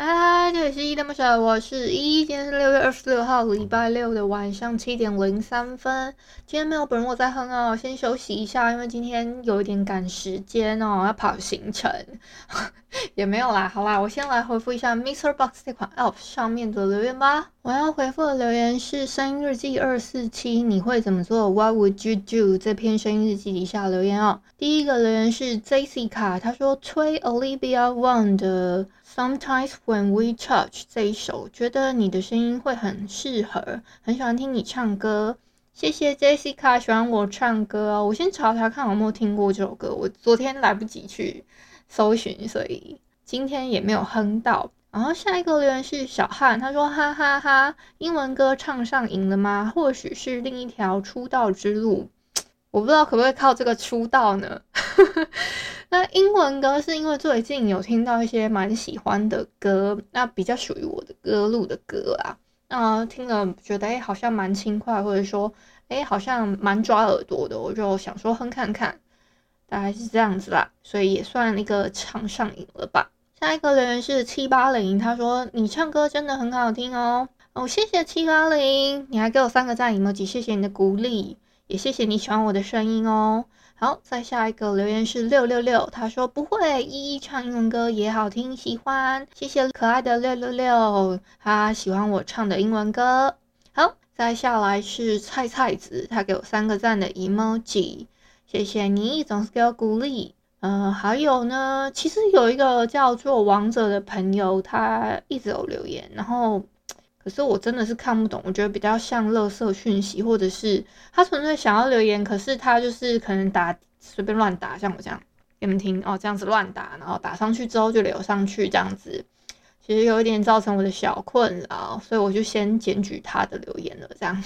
嗨，这里是依依恋不舍，我是一。今天是六月二十六号，礼拜六的晚上七点零三分。今天没有本人我在哼哦，先休息一下，因为今天有一点赶时间哦，要跑行程。也没有啦，好啦，我先来回复一下 MixerBox 这款 App 上面的留言吧。我要回复的留言是声音日记二四七，你会怎么做？What would you do？这篇声音日记底下留言哦。第一个留言是 Jessica，他说吹 Olivia Wang 的。Sometimes when we touch 这一首，觉得你的声音会很适合，很喜欢听你唱歌。谢谢 Jessica 喜欢我唱歌哦。我先查查看有没有听过这首歌，我昨天来不及去搜寻，所以今天也没有哼到。然后下一个留言是小汉，他说哈哈哈，英文歌唱上瘾了吗？或许是另一条出道之路。我不知道可不可以靠这个出道呢？那英文歌是因为最近有听到一些蛮喜欢的歌，那比较属于我的歌路的歌啊，那听了觉得哎、好像蛮轻快，或者说哎、好像蛮抓耳朵的，我就想说哼看看，大概是这样子啦，所以也算一个唱上瘾了吧。下一个留言是七八零，他说你唱歌真的很好听哦，哦谢谢七八零，你还给我三个赞 emoji，谢谢你的鼓励。也谢谢你喜欢我的声音哦。好，再下一个留言是六六六，他说不会，依依唱英文歌也好听，喜欢。谢谢可爱的六六六，他喜欢我唱的英文歌。好，再下来是菜菜子，他给我三个赞的 emoji，谢谢你，总是给我鼓励。嗯、还有呢，其实有一个叫做王者的朋友，他一直有留言，然后。可是我真的是看不懂，我觉得比较像垃圾讯息，或者是他纯粹想要留言，可是他就是可能打随便乱打，像我这样给你们听哦，这样子乱打，然后打上去之后就留上去这样子，其实有一点造成我的小困扰，所以我就先检举他的留言了，这样。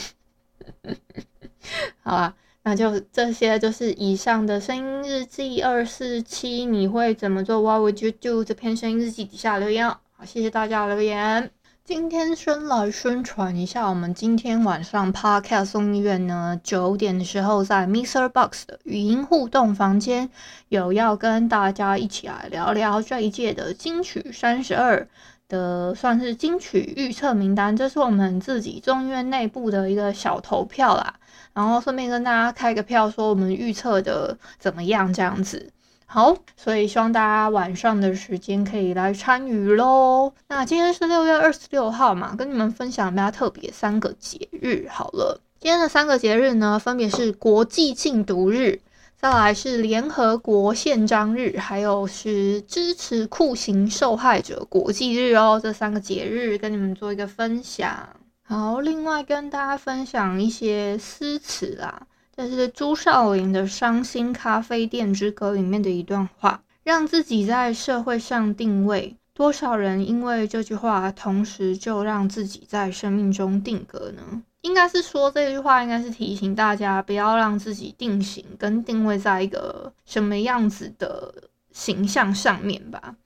好啦，那就这些就是以上的声音日记二四七，你会怎么做？What would you do？这篇声音日记底下留言哦，好，谢谢大家留言。今天先来宣传一下，我们今天晚上 Podcast 送医院呢，九点的时候在 Mr Box 的语音互动房间，有要跟大家一起来聊聊这一届的金曲三十二的算是金曲预测名单，这是我们自己中医院内部的一个小投票啦，然后顺便跟大家开个票，说我们预测的怎么样这样子。好，所以希望大家晚上的时间可以来参与喽。那今天是六月二十六号嘛，跟你们分享比较特别三个节日。好了，今天的三个节日呢，分别是国际禁毒日，再来是联合国宪章日，还有是支持酷刑受害者国际日哦。这三个节日跟你们做一个分享。好，另外跟大家分享一些诗词啦。这是朱少麟的《伤心咖啡店之歌》里面的一段话：“让自己在社会上定位，多少人因为这句话，同时就让自己在生命中定格呢？”应该是说这句话，应该是提醒大家不要让自己定型跟定位在一个什么样子的形象上面吧。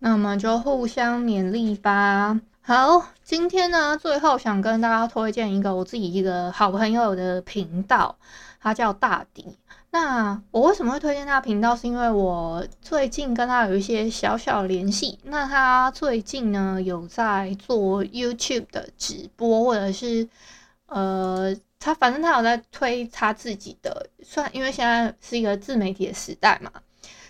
那我们就互相勉励吧。好，今天呢，最后想跟大家推荐一个我自己一个好朋友的频道，他叫大迪。那我为什么会推荐他频道？是因为我最近跟他有一些小小联系。那他最近呢，有在做 YouTube 的直播，或者是呃，他反正他有在推他自己的，算因为现在是一个自媒体的时代嘛。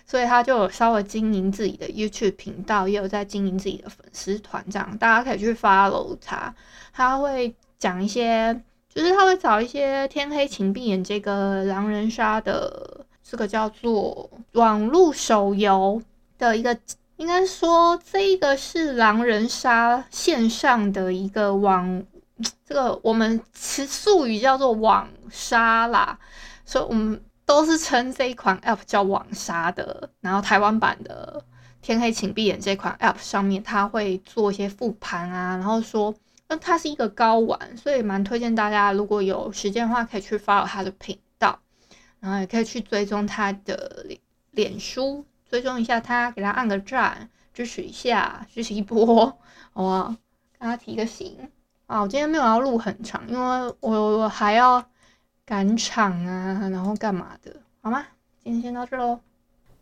所以他就有稍微经营自己的 YouTube 频道，也有在经营自己的粉丝团，这样大家可以去 follow 他。他会讲一些，就是他会找一些《天黑请闭眼》这个狼人杀的这个叫做网络手游的一个，应该说这个是狼人杀线上的一个网，这个我们词术语叫做网杀啦，所以我们。都是称这一款 App 叫网杀的，然后台湾版的《天黑请闭眼》这款 App 上面，他会做一些复盘啊，然后说，那它是一个高玩，所以蛮推荐大家，如果有时间的话，可以去 follow 他的频道，然后也可以去追踪他的脸脸书，追踪一下他，给他按个赞，支持一下，支持一波，好不好？跟他提个醒啊！我今天没有要录很长，因为我我还要赶场啊，然后干嘛的，好吗？今天先到这喽。